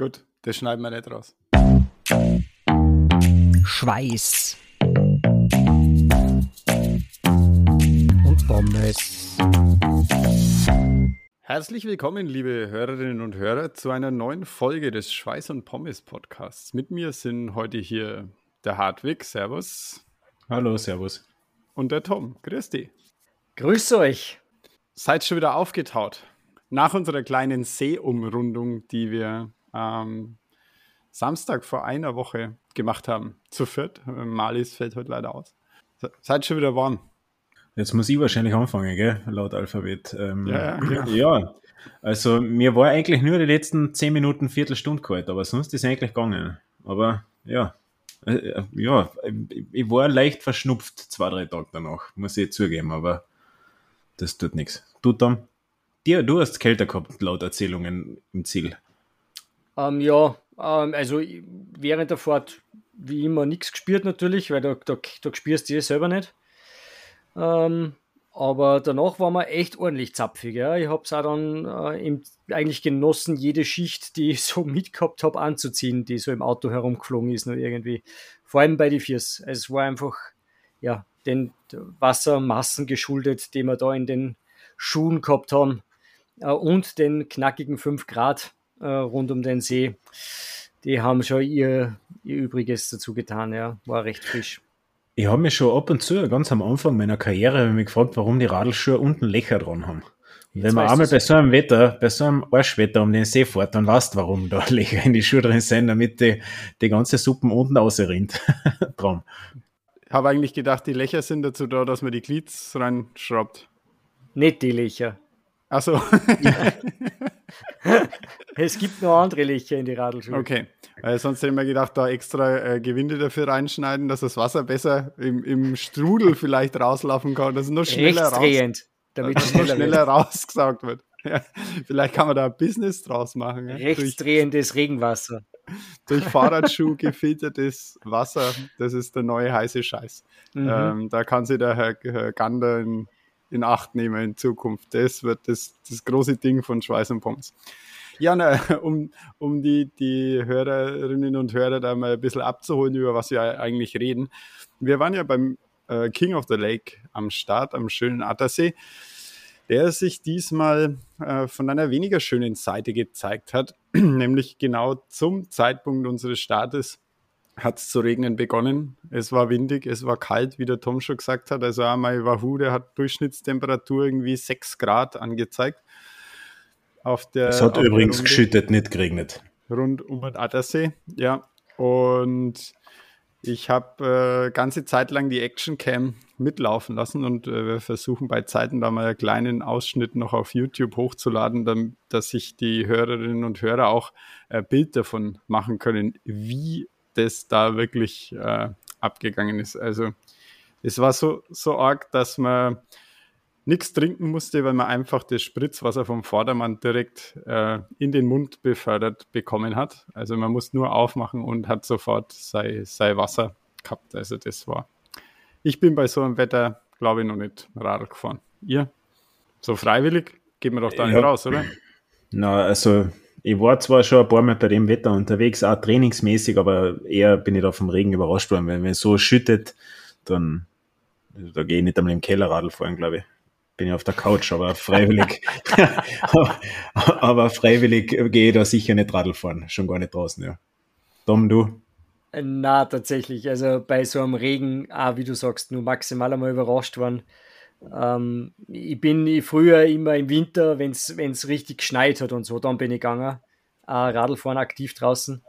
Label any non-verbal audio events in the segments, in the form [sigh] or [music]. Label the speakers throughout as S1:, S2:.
S1: Gut, das schneiden wir nicht raus.
S2: Schweiß. Und Pommes.
S1: Herzlich willkommen, liebe Hörerinnen und Hörer, zu einer neuen Folge des Schweiß und Pommes Podcasts. Mit mir sind heute hier der Hartwig, Servus.
S3: Hallo, Servus.
S1: Und der Tom, grüß dich.
S2: Grüß euch.
S1: Seid schon wieder aufgetaut. Nach unserer kleinen Seeumrundung, die wir ähm, Samstag vor einer Woche gemacht haben, zu viert. Malis fällt heute leider aus. Seid schon wieder warm.
S3: Jetzt muss ich wahrscheinlich anfangen, gell? laut Alphabet. Ähm,
S1: ja, ja, [clears throat]
S3: ja, also mir war eigentlich nur die letzten 10 Minuten, Viertelstunde kalt, aber sonst ist es eigentlich gegangen. Aber ja, äh, äh, ja, ich war leicht verschnupft zwei, drei Tage danach, muss ich zugeben, aber das tut nichts. Du, Tom? Dir, du hast kälter gehabt, laut Erzählungen im Ziel.
S2: Ähm, ja, ähm, also während der Fahrt wie immer nichts gespürt natürlich, weil da, da, da spürst du eh selber nicht. Ähm, aber danach war man echt ordentlich zapfig. Ja. Ich habe es auch dann äh, im, eigentlich genossen, jede Schicht, die ich so [laughs] mitgehabt habe, anzuziehen, die so im Auto herumgeflogen ist, nur irgendwie. Vor allem bei den Viers. Es war einfach, ja, den Wassermassen geschuldet, die wir da in den Schuhen gehabt haben äh, und den knackigen 5 Grad äh, rund um den See. Die haben schon ihr, ihr Übriges dazu getan, ja. War recht frisch.
S3: Ich habe mich schon ab und zu, ganz am Anfang meiner Karriere, mich gefragt, warum die Radlschuhe unten Löcher dran haben. Und wenn man einmal bei so einem Wetter, bei so einem Arschwetter um den See fährt, dann weißt du, warum da [laughs] Löcher in die Schuhe drin sind, damit die, die ganze Suppen unten rausrinnt. [laughs] dran.
S1: Ich habe eigentlich gedacht, die Löcher sind dazu da, dass man die Glieds reinschraubt.
S2: Nicht die Löcher.
S1: Achso. [laughs] [laughs]
S2: es gibt noch andere Löcher in die Radlschuhe.
S1: Okay. Weil sonst hätte ich mir gedacht, da extra äh, Gewinde dafür reinschneiden, dass das Wasser besser im, im Strudel vielleicht rauslaufen kann, dass es noch schneller, raus,
S2: damit
S1: es schneller, schneller rausgesaugt wird. Ja, vielleicht kann man da ein Business draus machen. Ja?
S2: Rechtsdrehendes durch, Regenwasser.
S1: Durch [laughs] Fahrradschuh gefiltertes Wasser, das ist der neue heiße Scheiß. Mhm. Ähm, da kann sich der Herr, Herr Gander in, in Acht nehmen in Zukunft. Das wird das, das große Ding von Schweiß und Pommes. Ja, na, [laughs] um, um die, die Hörerinnen und Hörer da mal ein bisschen abzuholen, über was wir eigentlich reden. Wir waren ja beim äh, King of the Lake am Start, am schönen Attersee, der sich diesmal äh, von einer weniger schönen Seite gezeigt hat, [clears throat] nämlich genau zum Zeitpunkt unseres Startes hat es zu regnen begonnen. Es war windig, es war kalt, wie der Tom schon gesagt hat. Also einmal Wahoo, der hat Durchschnittstemperatur irgendwie 6 Grad angezeigt auf der.
S3: Es hat übrigens geschüttet, nicht geregnet.
S1: Rund um den Attersee, ja. Und ich habe äh, ganze Zeit lang die Action Cam mitlaufen lassen und äh, wir versuchen bei Zeiten da mal einen kleinen Ausschnitt noch auf YouTube hochzuladen, damit, dass sich die Hörerinnen und Hörer auch äh, Bild davon machen können, wie das da wirklich äh, abgegangen ist. Also es war so, so arg, dass man nichts trinken musste, weil man einfach das Spritzwasser vom Vordermann direkt äh, in den Mund befördert bekommen hat. Also man muss nur aufmachen und hat sofort sein, sein Wasser gehabt. Also das war. Ich bin bei so einem Wetter, glaube ich, noch nicht Radl gefahren. Ihr? So freiwillig? Geht man doch da nicht ja. raus, oder?
S3: Na, also ich war zwar schon ein paar Mal bei dem Wetter unterwegs, auch trainingsmäßig, aber eher bin ich da vom Regen überrascht worden. Wenn es so schüttet, dann da gehe ich nicht einmal im Keller Radl fahren, glaube ich bin ja auf der Couch, aber freiwillig, [laughs] [laughs] aber freiwillig gehe ich da sicher nicht Radl fahren, schon gar nicht draußen, ja. Dom, du?
S2: Na, tatsächlich, also bei so einem Regen, ah, wie du sagst, nur maximal einmal überrascht worden. Ähm, ich bin früher immer im Winter, wenn es richtig geschneit hat und so, dann bin ich gegangen, äh, Radlfahren aktiv draußen.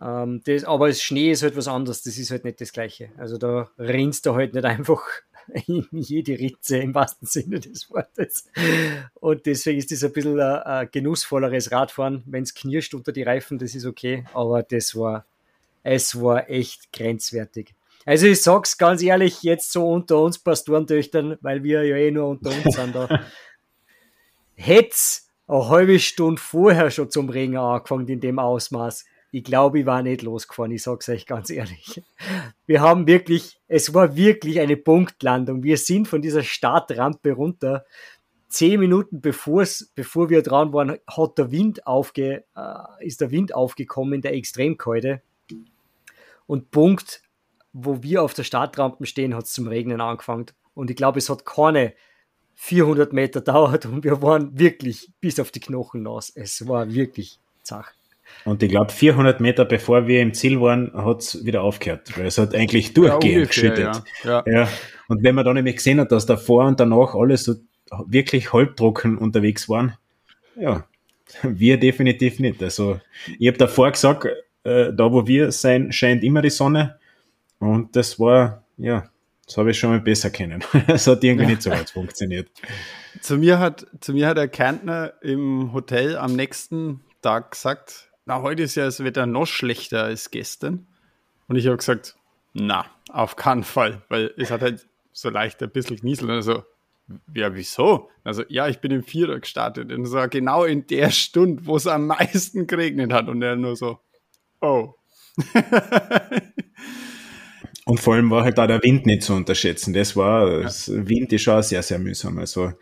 S2: Ähm, das, aber das Schnee ist halt was anderes, das ist halt nicht das Gleiche. Also da rinnst du halt nicht einfach [laughs] in jede Ritze im wahrsten Sinne des Wortes. Und deswegen ist das ein bisschen ein, ein genussvolleres Radfahren. Wenn es knirscht unter die Reifen, das ist okay, aber das war, es war echt grenzwertig. Also ich sag's ganz ehrlich, jetzt so unter uns Pastorentöchtern, weil wir ja eh nur unter uns sind da. [laughs] Hätt's eine halbe Stunde vorher schon zum Regen angefangen in dem Ausmaß, ich glaube, ich war nicht losgefahren, ich sage es euch ganz ehrlich. Wir haben wirklich, es war wirklich eine Punktlandung. Wir sind von dieser Startrampe runter. zehn Minuten bevor wir dran waren, hat der Wind aufge, äh, ist der Wind aufgekommen in der Extremkälte. Und Punkt, wo wir auf der Startrampe stehen, hat es zum Regnen angefangen. Und ich glaube, es hat keine 400 Meter [laughs] dauert und wir waren wirklich bis auf die Knochen nass. Es war wirklich zach.
S3: Und ich glaube, 400 Meter bevor wir im Ziel waren, hat es wieder aufgehört, weil es hat eigentlich durchgehend ja, geschüttet. Ja. Ja. ja. Und wenn man dann nämlich gesehen hat, dass davor und danach alles so wirklich halbtrocken unterwegs waren, ja, [laughs] wir definitiv nicht. Also ich habe davor gesagt, äh, da wo wir sein, scheint immer die Sonne. Und das war, ja, das habe ich schon mal besser kennen. [laughs] Das hat irgendwie ja. nicht so weit funktioniert.
S1: Zu mir hat, zu mir hat der Kärntner im Hotel am nächsten Tag gesagt, na, heute ist ja das Wetter noch schlechter als gestern. Und ich habe gesagt, na, auf keinen Fall, weil es hat halt so leicht ein bisschen genieselt. Also, ja, wieso? Also, ja, ich bin im Vierer gestartet. Und es war genau in der Stunde, wo es am meisten geregnet hat. Und er nur so, oh. [laughs]
S3: Und vor allem war halt da der Wind nicht zu unterschätzen. Das war, das Wind ist schon sehr, sehr mühsam. Also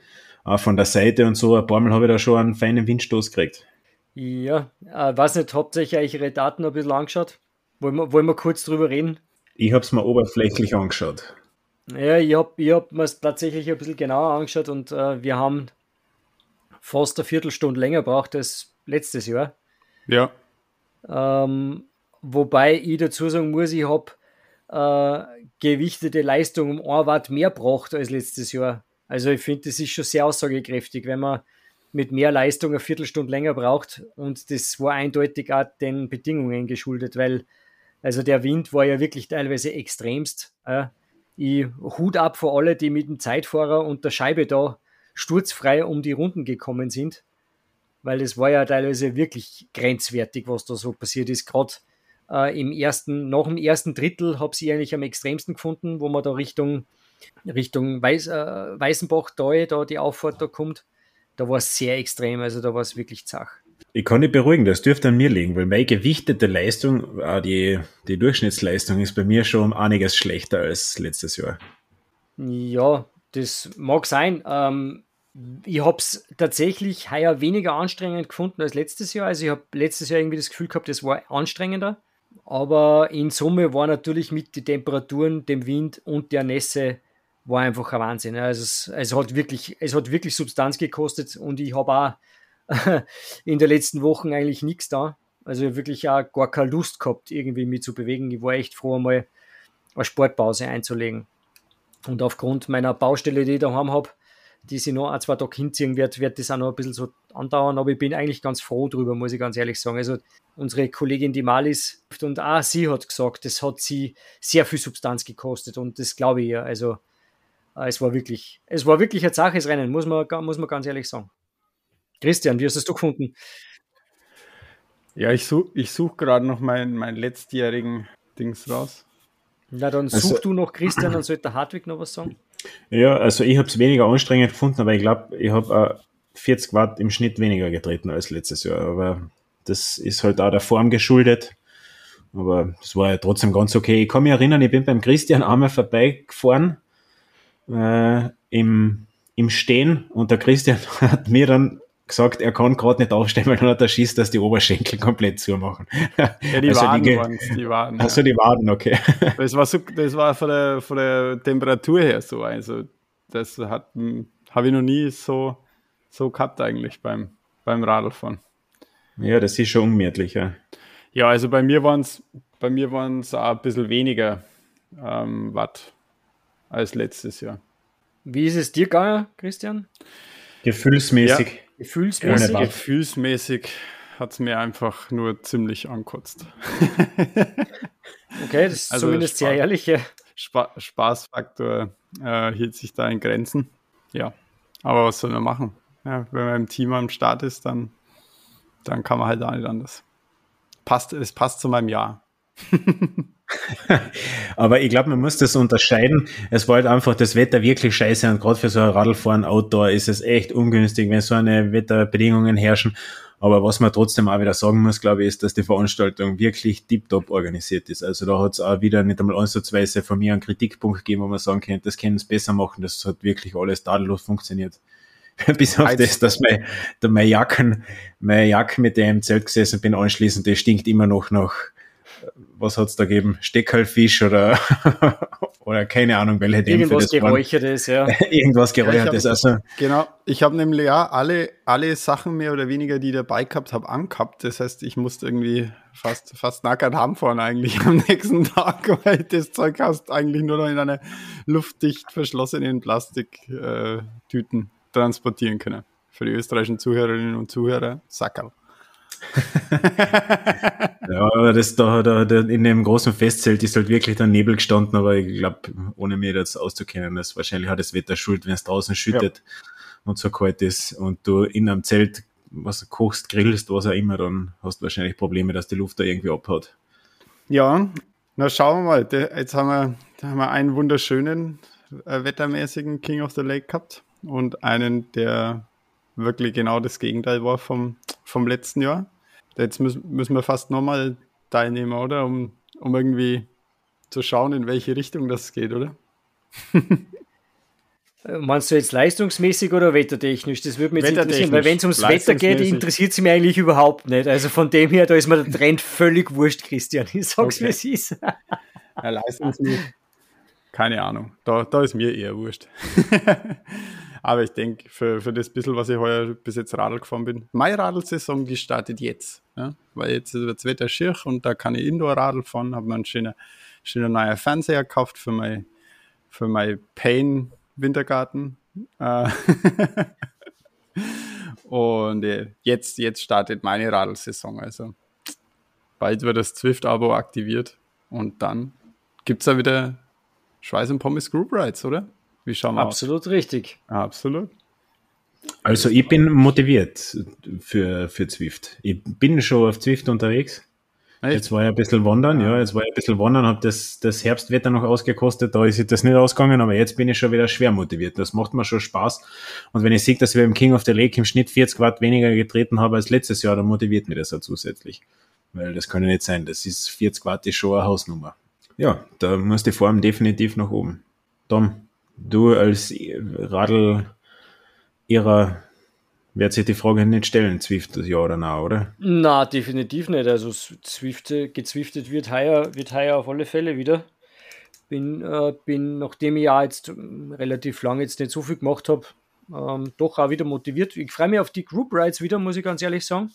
S3: auch von der Seite und so, ein paar Mal habe ich da schon einen feinen Windstoß gekriegt.
S2: Ja, äh, weiß nicht, habt ihr euch Ihre Daten ein bisschen angeschaut? Wollen wir, wollen wir kurz drüber reden?
S3: Ich habe es mir oberflächlich angeschaut.
S2: Ja, ich habe ich hab mir es tatsächlich ein bisschen genauer angeschaut und äh, wir haben fast eine Viertelstunde länger braucht als letztes Jahr.
S1: Ja.
S2: Ähm, wobei ich dazu sagen muss, ich habe äh, gewichtete Leistung um 1 Watt mehr braucht als letztes Jahr. Also ich finde, das ist schon sehr aussagekräftig, wenn man mit mehr Leistung eine Viertelstunde länger braucht. Und das war eindeutig auch den Bedingungen geschuldet, weil also der Wind war ja wirklich teilweise extremst. Äh, ich Hut ab vor alle, die mit dem Zeitfahrer und der Scheibe da sturzfrei um die Runden gekommen sind, weil das war ja teilweise wirklich grenzwertig, was da so passiert ist. Gerade äh, im ersten, nach dem ersten Drittel habe ich eigentlich am extremsten gefunden, wo man da Richtung, Richtung Weiß, äh, Weißenbach da, da die Auffahrt da kommt. Da war es sehr extrem, also da war es wirklich zach.
S3: Ich kann dich beruhigen, das dürfte an mir liegen, weil meine gewichtete Leistung, auch die, die Durchschnittsleistung ist bei mir schon einiges schlechter als letztes Jahr.
S2: Ja, das mag sein. Ähm, ich habe es tatsächlich heuer weniger anstrengend gefunden als letztes Jahr. Also ich habe letztes Jahr irgendwie das Gefühl gehabt, es war anstrengender. Aber in Summe war natürlich mit den Temperaturen, dem Wind und der Nässe war einfach ein Wahnsinn. Also es, es, hat wirklich, es hat wirklich Substanz gekostet und ich habe auch [laughs] in den letzten Wochen eigentlich nichts da. Also wirklich auch gar keine Lust gehabt, irgendwie mich zu bewegen. Ich war echt froh, einmal eine Sportpause einzulegen. Und aufgrund meiner Baustelle, die ich daheim habe, die sich noch ein, zwei Tage hinziehen wird, wird das auch noch ein bisschen so andauern. Aber ich bin eigentlich ganz froh drüber, muss ich ganz ehrlich sagen. Also unsere Kollegin, die Malis, und auch sie hat gesagt, das hat sie sehr viel Substanz gekostet und das glaube ich ja. Also es war wirklich, es war wirklich ein zaches Rennen, muss man, muss man ganz ehrlich sagen. Christian, wie hast du gefunden?
S1: Ja, ich suche ich such gerade noch meinen mein letztjährigen Dings raus.
S2: Na, dann also, such du noch Christian, dann sollte der Hartwig noch was sagen.
S3: Ja, also ich habe es weniger anstrengend gefunden, aber ich glaube, ich habe äh, 40 Watt im Schnitt weniger getreten als letztes Jahr. Aber das ist halt auch der Form geschuldet. Aber das war ja trotzdem ganz okay. Ich kann mich erinnern, ich bin beim Christian einmal vorbeigefahren äh, im, im Stehen und der Christian [laughs] hat mir dann gesagt, er kann gerade nicht aufstehen, weil dann hat er Schiss, dass die Oberschenkel komplett zumachen.
S1: Ja, die also Waden waren die Waden.
S3: Also die Waden, okay. [laughs]
S1: Das war, so, das war von, der, von der Temperatur her so. Also das hat habe ich noch nie so, so gehabt eigentlich beim, beim Radlfahren.
S3: Ja, das ist schon ungemütlich, ja.
S1: Ja, also bei mir waren es bei mir waren es auch ein bisschen weniger ähm, Watt als letztes Jahr.
S2: Wie ist es dir gegangen, Christian?
S3: Gefühlsmäßig.
S2: Ja. Gefühlsmäßig?
S1: Gefühlsmäßig hat es mir einfach nur ziemlich ankotzt.
S2: okay, das ist also zumindest Spaß, sehr ehrlich. Ja.
S1: Spa Spaßfaktor äh, hielt sich da in Grenzen. Ja, aber was soll man machen? Ja, wenn man im Team am Start ist, dann, dann kann man halt auch nicht anders. Passt, es passt zu meinem Jahr. [laughs] [laughs]
S3: Aber ich glaube, man muss das unterscheiden. Es war halt einfach das Wetter wirklich scheiße und gerade für so ein Radlfahren Outdoor ist es echt ungünstig, wenn so eine Wetterbedingungen herrschen. Aber was man trotzdem auch wieder sagen muss, glaube ich, ist, dass die Veranstaltung wirklich tiptop organisiert ist. Also da hat es auch wieder nicht einmal ansatzweise von mir einen Kritikpunkt gegeben, wo man sagen könnte, das können es besser machen. Das hat wirklich alles tadellos funktioniert. [laughs] Bis auf das, dass mein, der, meine Jacken, meine Jacke, mit der ich im Zelt gesessen bin, anschließend, die stinkt immer noch nach, was hat's da gegeben? Steckerlfisch oder, [laughs] oder keine Ahnung, welche
S2: Dämpfe Irgendwas Geräuchertes, ja. [laughs]
S3: Irgendwas Geräuchertes,
S1: ja,
S3: also.
S1: Genau, ich habe nämlich ja alle, alle Sachen mehr oder weniger, die ich dabei gehabt habe, angehabt. Das heißt, ich musste irgendwie fast, fast nackert heimfahren eigentlich [laughs] am nächsten Tag, weil das Zeug hast eigentlich nur noch in einer luftdicht verschlossenen Plastiktüten äh, transportieren können. Für die österreichischen Zuhörerinnen und Zuhörer, Sackerl. [laughs]
S3: ja, aber das da, da, da, in dem großen Festzelt ist halt wirklich der Nebel gestanden, aber ich glaube, ohne mir das auszukennen, das wahrscheinlich hat das Wetter schuld, wenn es draußen schüttet ja. und so kalt ist und du in einem Zelt was kochst, grillst, was auch immer, dann hast du wahrscheinlich Probleme, dass die Luft da irgendwie abhaut.
S1: Ja, na schauen wir mal. Jetzt haben wir, haben wir einen wunderschönen äh, wettermäßigen King of the Lake gehabt und einen, der wirklich genau das Gegenteil war vom, vom letzten Jahr. Jetzt müssen, müssen wir fast nochmal teilnehmen, oder? Um, um irgendwie zu schauen, in welche Richtung das geht, oder? [laughs]
S2: Meinst du jetzt leistungsmäßig oder wettertechnisch? Das würde mich jetzt interessieren, weil wenn es ums Wetter geht, interessiert es mich eigentlich überhaupt nicht. Also von dem her, da ist mir der Trend völlig wurscht, Christian. Ich sag's, okay. wie es ist.
S1: Ja, leistungsmäßig. Keine Ahnung. Da, da ist mir eher wurscht. [laughs] Aber ich denke, für, für das bisschen, was ich heuer bis jetzt Radl gefahren bin, meine Radlsaison, die startet jetzt. Ja? Weil jetzt wird das Wetter schier und da kann ich Indoor-Radl fahren, habe mir einen schönen, schönen neuen Fernseher gekauft für mein, für mein Pain Wintergarten. Äh, [laughs] und äh, jetzt, jetzt startet meine Radlsaison. Also bald wird das Zwift-Abo aktiviert und dann gibt es da wieder Schweiß und Pommes Group Rides, oder?
S2: Wie schauen wir Absolut aus? richtig.
S1: Absolut.
S3: Also ich bin motiviert für, für Zwift. Ich bin schon auf Zwift unterwegs. Echt? Jetzt war ich ein bisschen wandern, ja, jetzt war ich ein bisschen wandern, habe das, das Herbstwetter noch ausgekostet, da ist das nicht ausgegangen, aber jetzt bin ich schon wieder schwer motiviert. Das macht mir schon Spaß. Und wenn ich sehe, dass wir im King of the Lake im Schnitt 40 Watt weniger getreten haben als letztes Jahr, dann motiviert mich das auch zusätzlich. Weil das kann ja nicht sein. Das ist 40 Watt ist schon eine Hausnummer. Ja, da muss die Form definitiv nach oben. Tom, du als Radl ihrer wird sich die Frage nicht stellen, Zwift ja oder nein, oder?
S2: Na, definitiv nicht. Also Zwift, gezwiftet wird heuer, wird heuer auf alle Fälle wieder. Bin, äh, bin nachdem ich ja jetzt relativ lange jetzt nicht so viel gemacht habe, ähm, doch auch wieder motiviert. Ich freue mich auf die Group Rides wieder, muss ich ganz ehrlich sagen.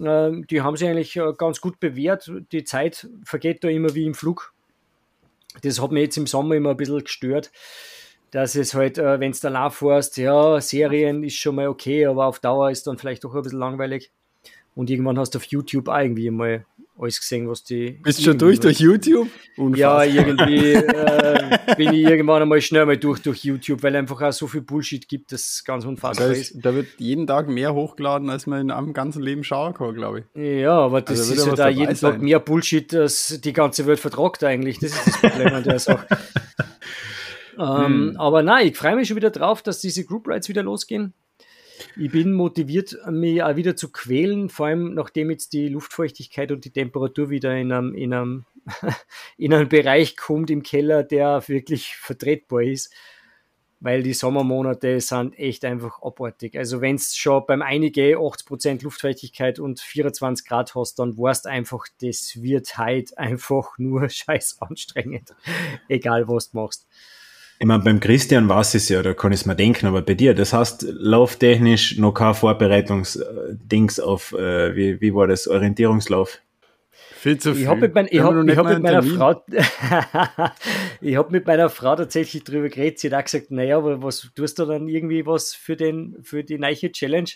S2: Ähm, die haben sich eigentlich äh, ganz gut bewährt. Die Zeit vergeht da immer wie im Flug. Das hat mich jetzt im Sommer immer ein bisschen gestört dass es halt, äh, wenn es danach fährst, ja, Serien ist schon mal okay, aber auf Dauer ist dann vielleicht doch ein bisschen langweilig. Und irgendwann hast du auf YouTube auch irgendwie mal alles gesehen, was die.
S1: Bist du schon durch durch YouTube?
S2: Unfassbar. Ja, irgendwie äh, [laughs] bin ich irgendwann einmal schnell mal durch durch YouTube, weil einfach auch so viel Bullshit gibt, das ganz unfassbar
S1: da
S2: ist,
S1: ist. Da wird jeden Tag mehr hochgeladen, als man in einem ganzen Leben schauen kann, glaube ich.
S2: Ja, aber das also ist ja da jeden sein. Tag mehr Bullshit, als die ganze Welt vertragt eigentlich. Das ist das Problem an der [laughs] Sache. Ähm, hm. Aber nein, ich freue mich schon wieder drauf, dass diese Group Rides wieder losgehen. Ich bin motiviert, mich auch wieder zu quälen, vor allem nachdem jetzt die Luftfeuchtigkeit und die Temperatur wieder in einem, in einem, [laughs] in einem Bereich kommt im Keller, der wirklich vertretbar ist, weil die Sommermonate sind echt einfach abartig. Also wenn es schon beim Einige 80% Luftfeuchtigkeit und 24 Grad hast, dann weißt einfach, das wird halt einfach nur [laughs] scheiß anstrengend, egal was du machst.
S3: Ich meine, beim Christian war es ja, da kann ich es mir denken, aber bei dir, das heißt, lauftechnisch noch kein Vorbereitungsdings auf, äh, wie, wie war das, Orientierungslauf?
S1: Viel zu viel.
S2: Ich habe mit, mein, ich hab, [laughs] ich hab mit meiner Frau, ich habe mit meiner Frau tatsächlich drüber geredet. Sie hat auch gesagt, naja, aber was tust du dann irgendwie was für den, für die neue Challenge?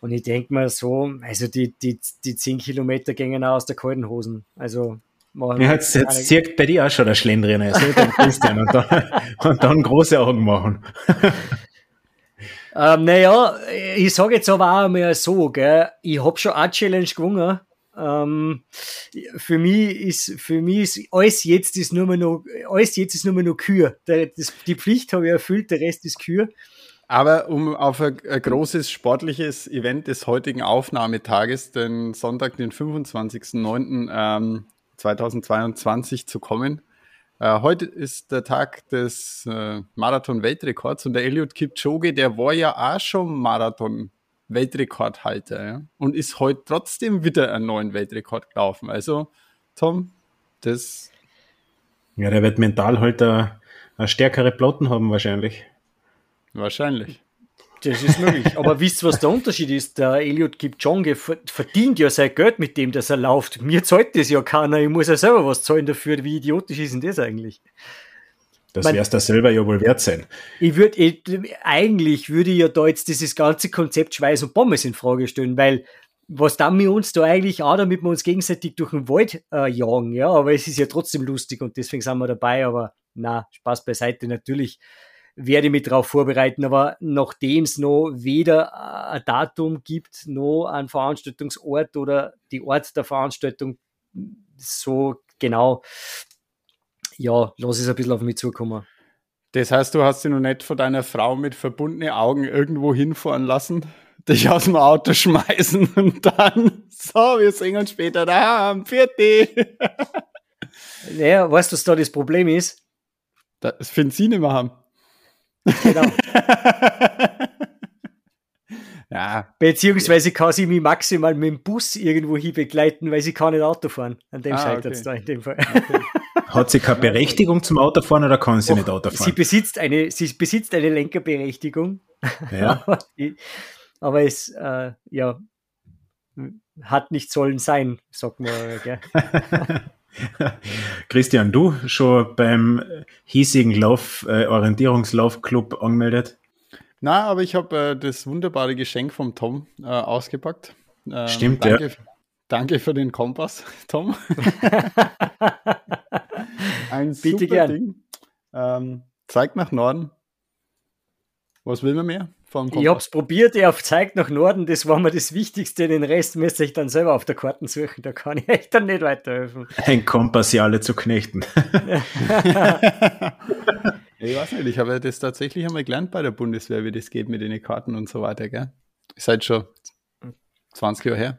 S2: Und ich denke mal so, also die, die, die 10 Kilometer gingen auch aus der kalten Hosen. Also
S3: Ja, jetzt, jetzt zirkt bei dir auch schon der Schlendrian, also Christian, und dann, [laughs] und dann große Augen machen. [laughs]
S2: ähm, naja, ich sage jetzt aber auch mal so, gell, ich habe schon eine Challenge gewonnen. Ähm, für mich ist, für mich ist alles jetzt ist nur mehr noch, alles jetzt ist nur mehr noch Kür. Die Pflicht habe ich erfüllt, der Rest ist Kür.
S1: Aber um auf ein, ein, großes sportliches Event des heutigen Aufnahmetages, den Sonntag, den 25.09., ähm, 2022 zu kommen, Äh, heute ist der Tag des äh, Marathon-Weltrekords und der Eliud Kipchoge, der war ja auch schon Marathon-Weltrekordhalter ja? und ist heute trotzdem wieder einen neuen Weltrekord gelaufen. Also, Tom, das.
S3: Ja, der wird mental halt eine, eine stärkere Plotten haben, wahrscheinlich.
S1: Wahrscheinlich.
S2: Das ist möglich. Aber [laughs] wisst ihr, was der Unterschied ist? Der Eliud Kipchoge verdient ja sein Geld mit dem, dass er läuft. Mir zahlt das ja keiner. Ich muss ja selber was zahlen dafür. Wie idiotisch ist denn das eigentlich?
S3: Das wäre es da selber ja wohl wert sein.
S2: Ich würde, eigentlich würde ich ja da jetzt dieses ganze Konzept Schweiß und Pommes in Frage stellen, weil was dann wir uns da eigentlich auch, damit wir uns gegenseitig durch den Wald äh, jagen, ja, aber es ist ja trotzdem lustig und deswegen sind wir dabei, aber na, Spaß beiseite, natürlich werde mich darauf vorbereiten, aber nachdem es noch weder ein Datum gibt, noch einen Veranstaltungsort oder die Ort der Veranstaltung so genau, ja, lass es ein bisschen auf mich zukommen.
S1: Das heißt, du hast dich noch nicht von deiner Frau mit verbundenen Augen irgendwo hinfahren lassen, dich aus dem Auto schmeißen [laughs] und dann, so, wir sehen uns später da am Viertel. [laughs]
S2: Naja, weißt du, was da das Problem ist?
S1: Das finden sie nicht mehr haben.
S2: Genau. [laughs] ja. Beziehungsweise kann sie mich maximal mit dem Bus irgendwo hin begleiten, weil sie kann nicht Auto fahren. An dem ah, scheitert es okay. da in dem Fall. Okay.
S3: Hat sie keine Berechtigung zum Autofahren oder kann sie Och, nicht Auto fahren?
S2: Sie besitzt eine, sie besitzt eine Lenkerberechtigung. Ja. [laughs] aber, aber, es, äh, ja, hat nicht sollen sein, sagt man. Gell? [laughs] [laughs]
S3: Christian, du schon beim hiesigen Lauf, äh, Orientierungslaufclub angemeldet?
S1: Na, aber ich habe äh, das wunderbare Geschenk vom Tom äh, ausgepackt.
S3: Ähm, Stimmt,
S1: danke,
S3: ja.
S1: Danke für den Kompass, [laughs] Tom. [laughs] Ein
S2: Bitte super gern. Ding.
S1: Ähm, zeigt nach Norden. Was will man mehr?
S2: Vom Kompass. Ich habe es probiert, er zeigt nach Norden, das war mir das Wichtigste, den Rest müsste ich dann selber auf der Karte suchen, da kann ich [laughs] euch dann nicht weiterhelfen.
S3: Ein Kompass ja alle zu knechten. [laughs]
S1: ich weiß nicht, ich habe das tatsächlich einmal gelernt bei der Bundeswehr, wie das geht mit den Karten und so weiter, gell? Ist halt schon 20 Jahre her.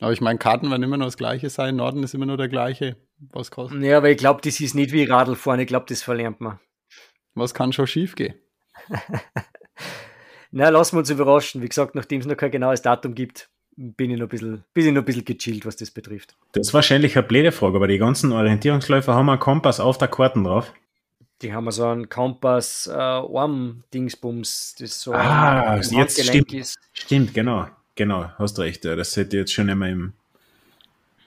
S1: Aber ich meine, Karten werden immer noch das gleiche sein, Norden ist immer nur der gleiche, was kostet.
S2: Ja, aber ich glaube, das ist nicht wie Radl fahren, ich glaube, das verlernt man.
S1: Was kann schon schief gehen? [laughs]
S2: Na, lassen wir uns überraschen. Wie gesagt, nachdem es noch kein genaues Datum gibt, bin ich noch ein bisschen, bin ich noch ein bisschen gechillt, was das betrifft.
S3: Das ist wahrscheinlich eine blöde Frage, aber die ganzen Orientierungsläufer haben einen Kompass auf der Karten drauf.
S2: Die haben so einen Kompass äh, Arm-Dingsbums, das so
S3: ah, ein jetzt stimmt, ist. Stimmt, genau. Genau, hast recht. Ja. Das hätte ich jetzt schon immer im,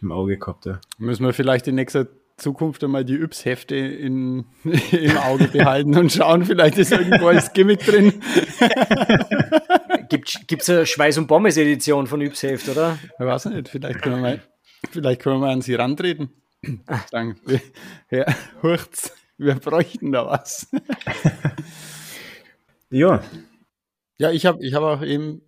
S3: im Auge gehabt. Ja.
S1: Müssen wir vielleicht in nächster Zukunft einmal die Yps-Hefte [laughs] im Auge behalten und schauen, vielleicht ist irgendwo als Gimmick drin. [laughs]
S2: Gibt es eine Schweiß- und Pommes-Edition von Yps-Heft, oder?
S1: Ich weiß nicht, vielleicht können wir mal, vielleicht können wir mal an sie rantreten. Sagen, ja, hurcht's, wir bräuchten da was.
S3: ja.
S1: Ja, ich habe ich hab auch eben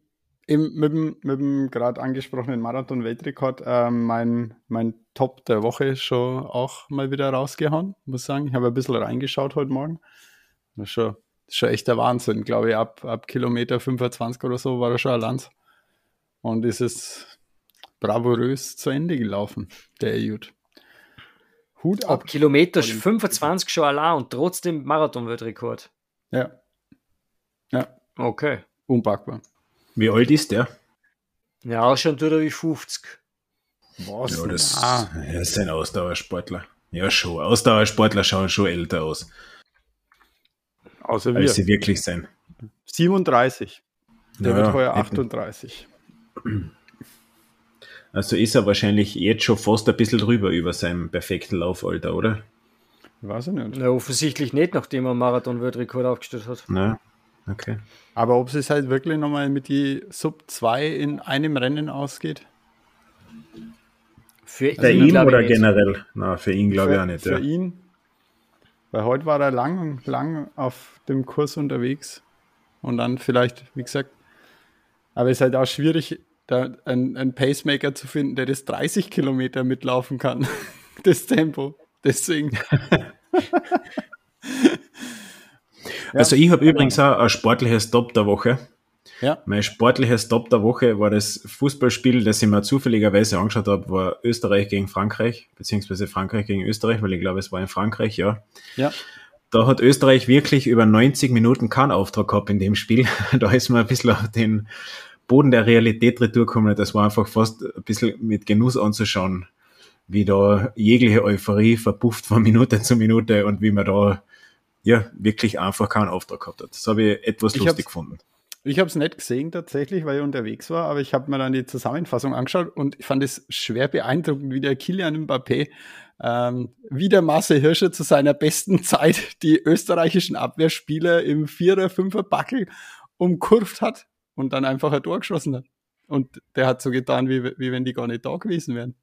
S1: im, mit dem, mit dem gerade angesprochenen Marathon-Weltrekord äh, mein, mein Top der Woche schon auch mal wieder rausgehauen, muss sagen. Ich habe ein bisschen reingeschaut heute Morgen. Das ist schon, das ist schon echt der Wahnsinn. Glaube ich, ab, ab Kilometer 25 oder so war er schon allein. Und ist es bravourös zu Ende gelaufen, der Jut.
S2: Hut ab. Ab Kilometer 25 schon allein und trotzdem Marathon-Weltrekord.
S1: Ja. Ja.
S2: Okay.
S1: Unpackbar.
S3: Wie alt ist der?
S2: Ja, schon tut er wie 50.
S3: Was? Ja, das, ah. er ist ein Ausdauersportler. Ja, schon. Ausdauersportler schauen schon älter aus.
S1: Außer
S3: wir. Als sie wirklich sein.
S1: 37. Der ja, wird heuer 38.
S3: Also ist er wahrscheinlich jetzt schon fast ein bisschen drüber über seinem perfekten Laufalter, oder?
S1: Weiß ich nicht.
S2: Na, offensichtlich nicht, nachdem er Marathon-Weltrekord aufgestellt hat.
S3: Na, okay.
S1: Aber ob es halt wirklich nochmal mit die Sub 2 in einem Rennen ausgeht?
S3: Für also ihn, oder generell? Na, für ihn glaube ich auch nicht.
S1: Für ja. ihn. Weil heute war er lang, lang auf dem Kurs unterwegs. Und dann vielleicht, wie gesagt, aber es ist halt auch schwierig, da einen, einen Pacemaker zu finden, der das 30 Kilometer mitlaufen kann. [laughs] das Tempo. Deswegen. [laughs]
S3: Also ich habe übrigens auch ein sportliches Top der Woche. Ja. Mein sportliches Top der Woche war das Fußballspiel, das ich mir zufälligerweise angeschaut habe, war Österreich gegen Frankreich, beziehungsweise Frankreich gegen Österreich, weil ich glaube, es war in Frankreich, ja.
S1: Ja.
S3: Da hat Österreich wirklich über 90 Minuten keinen Auftrag gehabt in dem Spiel. [laughs] Da ist man ein bisschen auf den Boden der Realität retour gekommen. Das war einfach fast ein bisschen mit Genuss anzuschauen, wie da jegliche Euphorie verpufft von Minute zu Minute und wie man da ja wirklich einfach keinen Auftrag gehabt hat. Das habe ich etwas ich lustig gefunden.
S1: Ich habe es nicht gesehen tatsächlich, weil ich unterwegs war, aber ich habe mir dann die Zusammenfassung angeschaut und ich fand es schwer beeindruckend, wie der Kilian Mbappé ähm, wie der Marcel Hirscher zu seiner besten [laughs] Zeit die österreichischen Abwehrspieler im Vierer-, Fünfer-Backel umkurvt hat und dann einfach ein Tor geschossen hat. Und der hat so getan, wie, wie wenn die gar nicht da gewesen wären.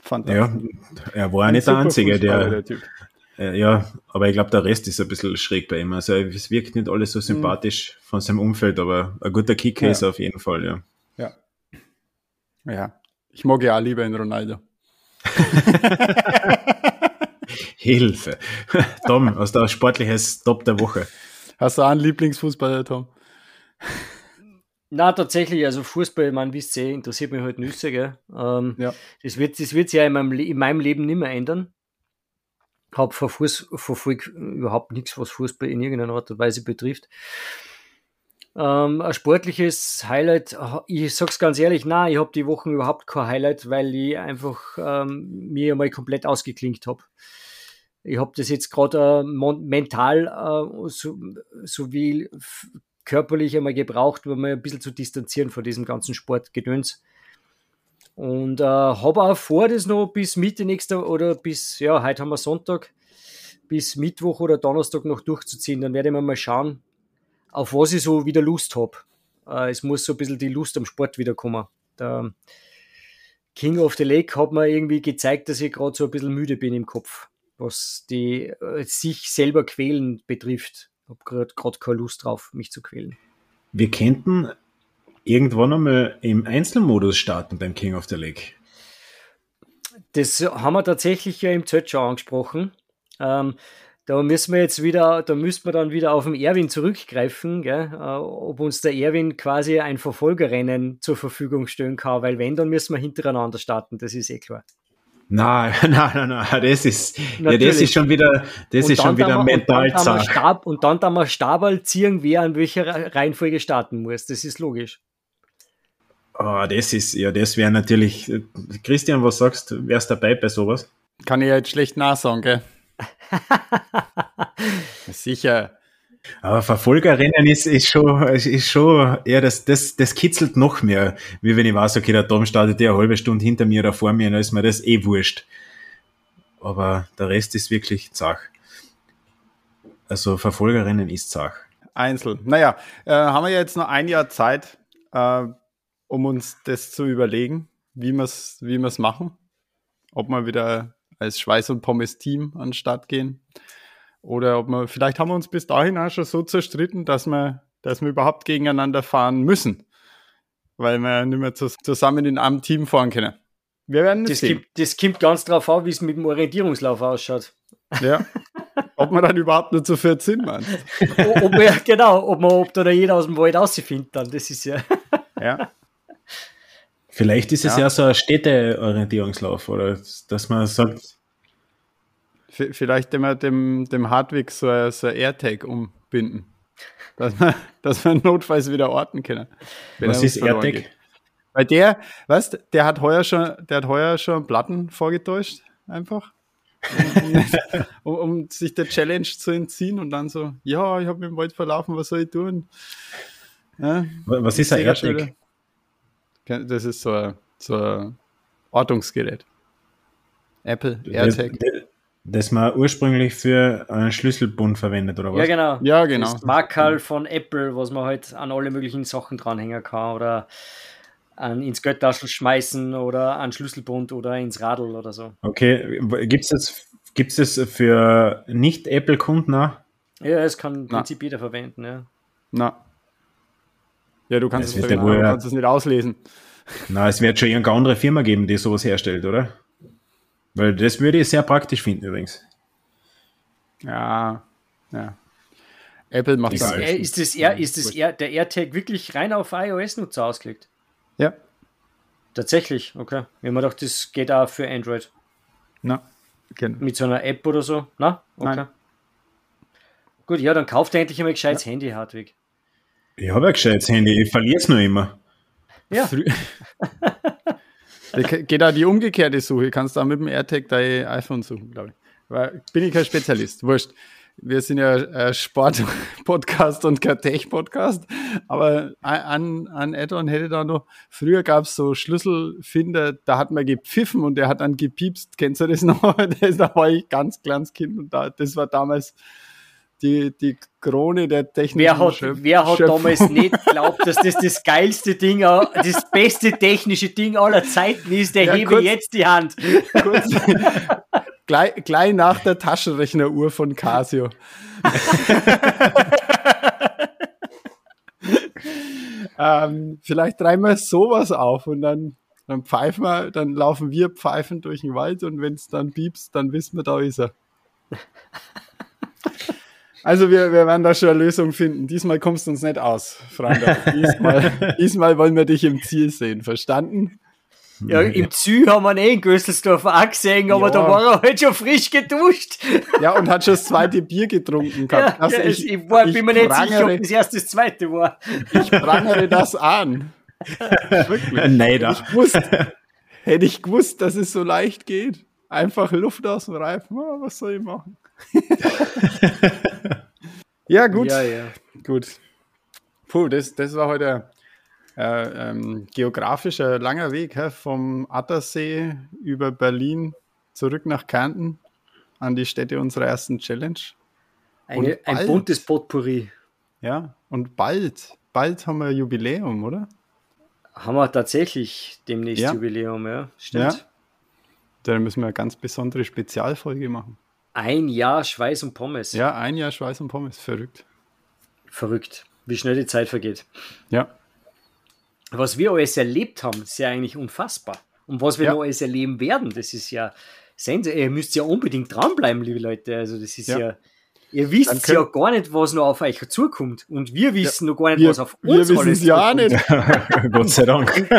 S3: Fantastisch. Ja, er war ja nicht der Einzige, der, der typ. Äh, ja, aber ich glaube, der Rest ist ein bisschen schräg bei ihm. Also es wirkt nicht alles so mhm. sympathisch mhm. von seinem Umfeld, aber ein guter Kicker ja. ist er auf jeden Fall, ja.
S1: Ja. Ja. Ich mag ja auch lieber in Ronaldo. [laughs]
S3: Hilfe. Tom, was der sportliches Top der Woche?
S1: Hast du auch einen Lieblingsfußballer, Tom?
S2: Na, tatsächlich, also Fußball, man wisst ihr, interessiert mich halt Nüsse, gell? Ähm, ja. Das wird, das wird sich ja in meinem, in meinem Leben nicht mehr ändern habe verfolge überhaupt nichts, was Fußball in irgendeiner Art und Weise betrifft. Ähm, ein sportliches Highlight, ich sag's ganz ehrlich, na, ich habe die Wochen überhaupt kein Highlight, weil ich einfach ähm, mir mal komplett ausgeklinkt habe. Ich habe das jetzt gerade äh, mental äh, so, so körperlich einmal gebraucht, um mich ein bisschen zu distanzieren von diesem ganzen Sportgedöns. Und äh, habe auch vor, das noch bis Mitte nächster oder bis, ja, heute haben wir Sonntag, bis Mittwoch oder Donnerstag noch durchzuziehen. Dann werde ich mal schauen, auf was ich so wieder Lust habe. Äh, es muss so ein bisschen die Lust am Sport wiederkommen. Der King of the Lake hat mir irgendwie gezeigt, dass ich gerade so ein bisschen müde bin im Kopf, was die äh, sich selber quälen betrifft. Ich habe gerade keine Lust drauf, mich zu quälen.
S3: Wir könnten irgendwann einmal im Einzelmodus starten beim King of the Lake?
S2: Das haben wir tatsächlich ja im Chat schon angesprochen. Ähm, da müssen wir jetzt wieder, da müssen wir dann wieder auf den Erwin zurückgreifen, gell? Äh, ob uns der Erwin quasi ein Verfolgerrennen zur Verfügung stellen kann, weil wenn, dann müssen wir hintereinander starten, das ist eh klar.
S3: Nein, [laughs] nein, nein, nein, das ist, ja, das ist schon wieder, das und ist schon wieder mental
S2: und Stab, und dann da mal Stabal ziehen, wer an welcher Reihenfolge starten muss. Das ist logisch.
S3: Oh, das ist, ja, das wäre natürlich. Christian, was sagst du? Wärst dabei bei sowas?
S1: Kann ich jetzt schlecht nachsagen, gell? [laughs] Sicher.
S3: Aber Verfolgerrennen ist, ist schon, ist schon, ja, das, das, das kitzelt noch mehr, wie wenn ich weiß, okay, der Tom startet ja eine halbe Stunde hinter mir oder vor mir, dann ist mir das eh wurscht. Aber der Rest ist wirklich zach. Also Verfolgerrennen ist zach.
S1: Einzel. Naja, äh, haben wir jetzt noch ein Jahr Zeit, äh, um uns das zu überlegen, wie wir es wie wir's machen. Ob wir wieder als Schweiß- und Pommes-Team an den Start gehen. Oder ob wir, vielleicht haben wir uns bis dahin auch schon so zerstritten, dass wir, dass wir überhaupt gegeneinander fahren müssen. Weil wir nicht mehr zusammen in einem Team fahren können.
S2: Wir werden das sehen. Kommt, das kommt ganz drauf an, wie es mit dem Orientierungslauf ausschaut.
S1: Ja. ob man dann überhaupt nur zu 14 meint.
S2: ob wir, genau, ob man, ob da jeder aus dem Wald rausfindet dann, das ist ja.
S1: ja.
S3: Vielleicht ist es ja, ja so ein Städteorientierungslauf, oder dass man sagt.
S1: Vielleicht immer dem, dem Hardwig so ein, so ein AirTag umbinden. Dass man, [laughs] dass man notfalls wieder orten können.
S3: Was ist AirTag? Geht.
S1: Weil der, weißt der hat heuer schon, der hat heuer schon Platten vorgetäuscht, einfach. um, um, [laughs] sich der Challenge zu entziehen und dann so, ja, ich habe mich im Wald verlaufen, was soll ich tun?
S3: Ja, was ist ein AirTag?
S1: Das ist so ein, so ein Ortungsgerät. Apple AirTag.
S3: Das, das man ursprünglich für einen Schlüsselbund verwendet, oder was?
S2: Ja, genau.
S1: Ja, genau.
S2: Das Markerl von Apple, was man halt an alle möglichen Sachen dranhängen kann oder an, ins Göttaschel schmeißen oder an Schlüsselbund oder ins Radl oder so.
S3: Okay, gibt es das, gibt's das für Nicht-Apple-Kunden auch?
S2: Ja, es kann im Prinzip jeder verwenden, ja.
S1: Na. Ja, du kannst, es, es, du kannst es nicht auslesen.
S3: Na, es wird schon irgendeine andere Firma geben, die sowas herstellt, oder? Weil das würde ich sehr praktisch finden übrigens.
S1: Ja, ja. Apple macht
S2: ist,
S1: das.
S2: Ist, das, er, ist das er, der AirTag wirklich rein auf iOS-Nutzer ausgelegt?
S1: Ja.
S2: Tatsächlich, okay. Wenn man doch, das geht auch für Android.
S1: Na, genau.
S2: Mit so einer App oder so? Na, okay. Nein. Gut, ja, dann kauft er endlich einmal ein gescheites ja. Handy, Hartwig.
S3: Ich habe ein gescheites Handy, ich verliere es nur immer.
S2: Ja. [laughs]
S1: Geht da die umgekehrte Suche, kannst du auch mit dem AirTag dein iPhone suchen, glaube ich. Weil bin ich kein Spezialist, wurscht. Wir sind ja ein Sport-Podcast [laughs] und kein Tech-Podcast, aber an, an Add-on hätte da noch, früher gab es so Schlüsselfinder, da hat man gepfiffen und der hat dann gepiepst. Kennst du das noch? [laughs] da war ich ganz kleines Kind und da, das war damals die, die Krone der technischen
S2: Wer hat, Schöpf wer hat damals nicht [laughs] geglaubt, dass das das geilste Ding, das beste technische Ding aller Zeiten ist? Der ja, hebe kurz, jetzt die Hand. Kurz, [laughs]
S1: gleich, gleich nach der Taschenrechneruhr von Casio. [laughs] ähm, vielleicht wir sowas auf und dann, dann pfeifen wir, dann laufen wir pfeifend durch den Wald und wenn es dann piepst, dann wissen wir, da ist er. Also wir, wir werden da schon eine Lösung finden. Diesmal kommst du uns nicht aus, Freunde. Diesmal, [laughs] diesmal wollen wir dich im Ziel sehen. Verstanden?
S2: Ja, im Zü haben wir ihn eh in Gösselsdorf auch gesehen, aber ja. da war er halt schon frisch geduscht.
S1: Ja, und hat schon das zweite Bier getrunken gehabt.
S2: Ja, also ich, ich, war, ich bin mir nicht sicher, ob das erst das zweite war.
S1: Ich prangere das an.
S3: Wirklich. Nein,
S1: hätte ich, gewusst, hätte ich gewusst, dass es so leicht geht. Einfach Luft aus dem Reifen. Oh, was soll ich machen? [laughs] ja, gut.
S2: Ja, ja.
S1: Gut. Puh, das, das war heute äh, ähm, geografischer langer Weg hä, vom Attersee über Berlin zurück nach Kärnten an die Städte unserer ersten Challenge.
S2: Eine, ein buntes Potpourri.
S1: Ja, und bald, bald haben wir Jubiläum, oder?
S2: Haben wir tatsächlich demnächst ja. Jubiläum, ja. Stimmt. Ja.
S1: Da müssen wir eine ganz besondere Spezialfolge machen.
S2: Ein Jahr Schweiß und Pommes.
S1: Ja, ein Jahr Schweiß und Pommes. Verrückt.
S2: Verrückt. Wie schnell die Zeit vergeht.
S1: Ja.
S2: Was wir alles erlebt haben, ist ja eigentlich unfassbar. Und was wir ja. noch alles erleben werden, das ist ja sensationell. Ihr müsst ja unbedingt dranbleiben, liebe Leute. Also, das ist ja, ja Ihr wisst ja gar nicht, was noch auf euch zukommt. Und wir wissen ja, noch gar nicht, wir, was auf uns
S1: wir alles ja zukommt.
S3: nicht. [laughs] Gott sei Dank.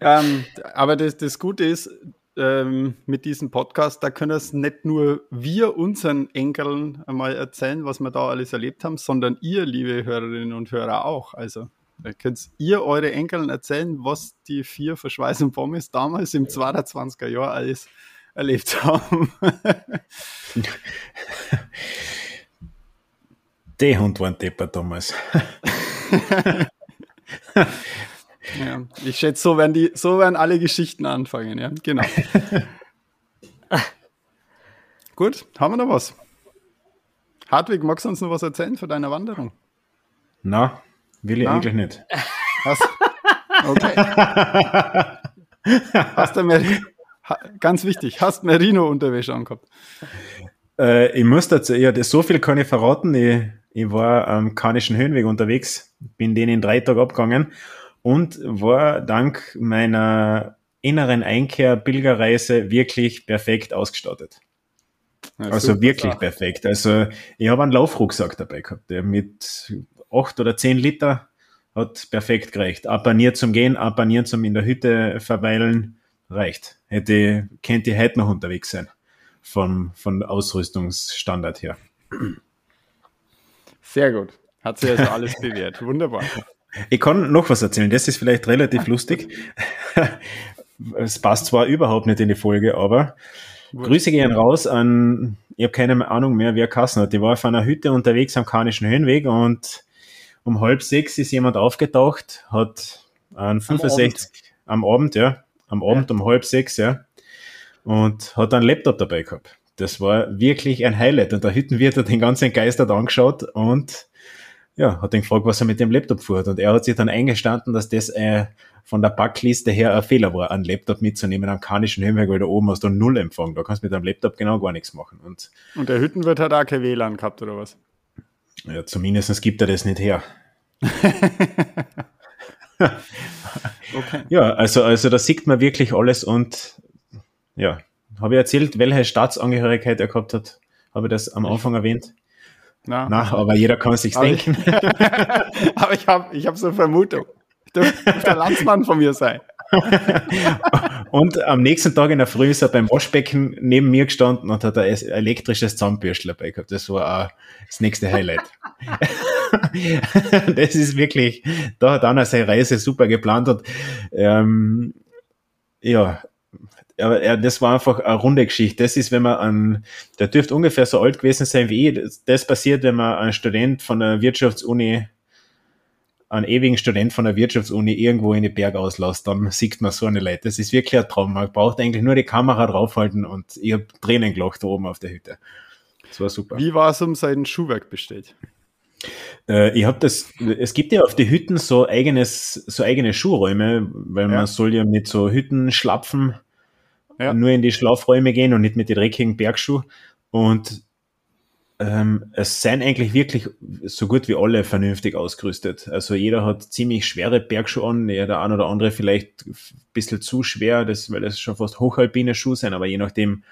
S1: ähm, aber das, das Gute ist, ähm, mit diesem Podcast, da können es nicht nur wir unseren Enkeln einmal erzählen, was wir da alles erlebt haben, sondern ihr, liebe Hörerinnen und Hörer, auch. Also da könnt ihr eure Enkeln erzählen, was die vier Verschweiß und Pommes damals im 22er Jahr alles erlebt haben. [laughs]
S3: Der Hund war ein Depper damals. [laughs]
S1: Ja, ich schätze, so werden, die, so werden alle Geschichten anfangen, ja, genau. [laughs] Gut, haben wir noch was? Hartwig, magst du uns noch was erzählen von deiner Wanderung?
S3: Na, will ich Na? eigentlich nicht.
S1: Hast, okay. hast du Merino, ganz wichtig, hast Merino-Unterwäsche angehabt?
S3: Äh, ich muss dazu, ja, so viel kann ich verraten. Ich, ich war am Kanischen Höhenweg unterwegs, bin den in drei Tagen abgegangen und war dank meiner inneren Einkehr-Pilgerreise wirklich perfekt ausgestattet. Ja, also wirklich Sache. perfekt. Also ich habe einen Laufrucksack dabei gehabt, der mit acht oder zehn Liter hat perfekt gereicht. Abaniert zum Gehen, abaniert zum in der Hütte verweilen, reicht. Hätte, könnte ich heute noch unterwegs sein. Vom, von Ausrüstungsstandard her.
S1: Sehr gut. Hat sich also alles bewährt. Wunderbar. [laughs]
S3: Ich kann noch was erzählen, das ist vielleicht relativ lustig. [laughs] es passt zwar überhaupt nicht in die Folge, aber Grüße gehen raus an, ich habe keine Ahnung mehr, wer Kassen hat. Ich war auf einer Hütte unterwegs am Kanischen Höhenweg und um halb sechs ist jemand aufgetaucht, hat einen 65 am Abend, am Abend ja, am Abend ja. um halb sechs, ja, und hat einen Laptop dabei gehabt. Das war wirklich ein Highlight und der Hüttenwirt hat den ganzen Geistert angeschaut und ja, hat ihn gefragt, was er mit dem Laptop fuhrt. Und er hat sich dann eingestanden, dass das äh, von der Packliste her ein Fehler war, einen Laptop mitzunehmen am kanischen Höhenweg, weil da oben hast du null Empfang. Da kannst du mit deinem Laptop genau gar nichts machen. Und,
S1: und der Hüttenwirt hat auch kein WLAN gehabt, oder was?
S3: Ja, zumindest gibt er das nicht her. [laughs] okay. Ja, also, also da sieht man wirklich alles und ja, habe ich erzählt, welche Staatsangehörigkeit er gehabt hat? Habe ich das am Anfang erwähnt? Na, Na aber jeder kann sich denken. [laughs]
S1: aber ich habe ich hab so eine Vermutung. Dürfte der Landsmann von mir sein. [laughs]
S3: und am nächsten Tag in der Früh ist er beim Waschbecken neben mir gestanden und hat ein elektrisches Zahnbürstel dabei gehabt. Das war auch das nächste Highlight. [laughs] das ist wirklich, da hat Anna seine Reise super geplant und ähm, ja, aber ja, das war einfach eine runde Geschichte. Das ist, wenn man an, der dürfte ungefähr so alt gewesen sein wie ich. Das, das passiert, wenn man einen Student von der Wirtschaftsuni einen ewigen Student von der Wirtschaftsuni irgendwo in die Berg auslässt, dann sieht man so eine Leute. Das ist wirklich ein Traum. Man braucht eigentlich nur die Kamera draufhalten und ich habe Tränen gelacht da oben auf der Hütte.
S1: Das war super. Wie war es um sein Schuhwerk bestellt?
S3: Äh, ich habe das, es gibt ja auf die Hütten so eigenes, so eigene Schuhräume, weil ja. man soll ja mit so Hütten schlapfen, ja. nur in die Schlafräume gehen und nicht mit den dreckigen Bergschuhen. Und ähm, es seien eigentlich wirklich so gut wie alle vernünftig ausgerüstet. Also jeder hat ziemlich schwere Bergschuhe an, ja, der ein oder andere vielleicht ein bisschen zu schwer, das, weil das schon fast hochalpine Schuhe sind, aber je nachdem,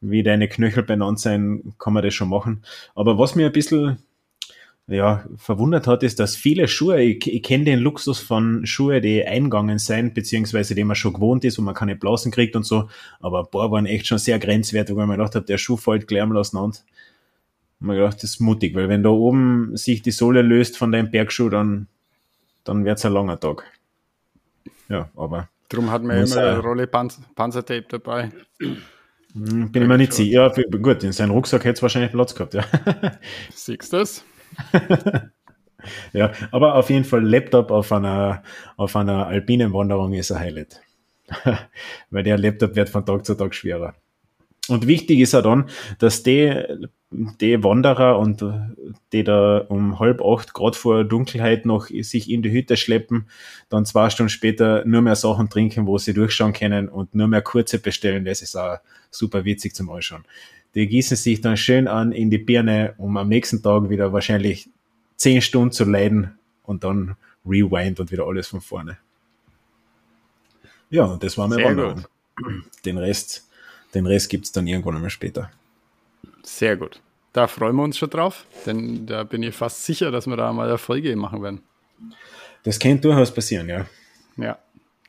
S3: wie deine Knöchel benannt sein, kann man das schon machen. Aber was mir ein bisschen ja, verwundert hat, ist, dass viele Schuhe, ich, ich kenne den Luxus von Schuhe, die eingangen sind, beziehungsweise die man schon gewohnt ist und man keine Blasen kriegt und so, aber ein paar waren echt schon sehr grenzwertig, weil man gedacht habe, der Schuh fällt gleich am auseinander mir gedacht, das ist mutig, weil wenn da oben sich die Sohle löst von deinem Bergschuh, dann, dann wird es ein langer Tag. Ja, aber.
S1: Darum hat man immer eine Rolle Panz Panzertape dabei.
S3: Hm, bin ich mir nicht sicher. Ja, gut, in seinem Rucksack hätte es wahrscheinlich Platz gehabt, ja.
S1: Siehst du das? [laughs]
S3: ja, aber auf jeden Fall Laptop auf einer, auf einer alpinen Wanderung ist ein Highlight. [laughs] Weil der Laptop wird von Tag zu Tag schwerer. Und wichtig ist ja dann, dass die, die Wanderer und die da um halb acht Grad vor Dunkelheit noch sich in die Hütte schleppen, dann zwei Stunden später nur mehr Sachen trinken, wo sie durchschauen können und nur mehr kurze bestellen, das ist auch super witzig zum Anschauen. Die gießen sich dann schön an in die Birne, um am nächsten Tag wieder wahrscheinlich zehn Stunden zu leiden und dann rewind und wieder alles von vorne. Ja, und das war meine Wanderung. Den Rest den Rest gibt es dann irgendwann einmal später.
S1: Sehr gut. Da freuen wir uns schon drauf, denn da bin ich fast sicher, dass wir da mal eine Folge machen werden.
S3: Das könnte durchaus passieren, ja.
S1: Ja,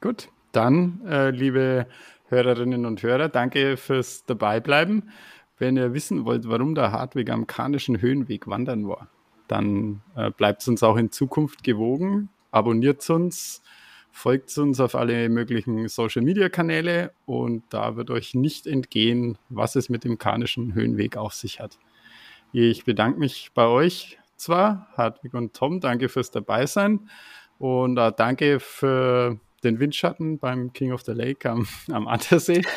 S1: gut. Dann, äh, liebe Hörerinnen und Hörer, danke fürs Dabeibleiben. Wenn ihr wissen wollt, warum der Hartwig am Karnischen Höhenweg wandern war, dann äh, bleibt uns auch in Zukunft gewogen. Abonniert uns, folgt uns auf alle möglichen Social Media Kanäle und da wird euch nicht entgehen, was es mit dem Karnischen Höhenweg auf sich hat. Ich bedanke mich bei euch zwar, Hartwig und Tom, danke fürs Dabeisein und äh, danke für den Windschatten beim King of the Lake am, am Attersee. [laughs]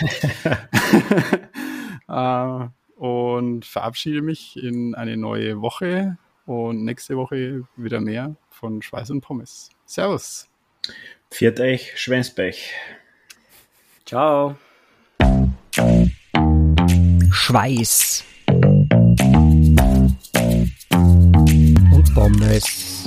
S1: [laughs] äh, und verabschiede mich in eine neue Woche und nächste Woche wieder mehr von Schweiß und Pommes. Servus.
S3: Viert euch, Schwänzbech.
S2: Ciao.
S4: Schweiß. Und Pommes.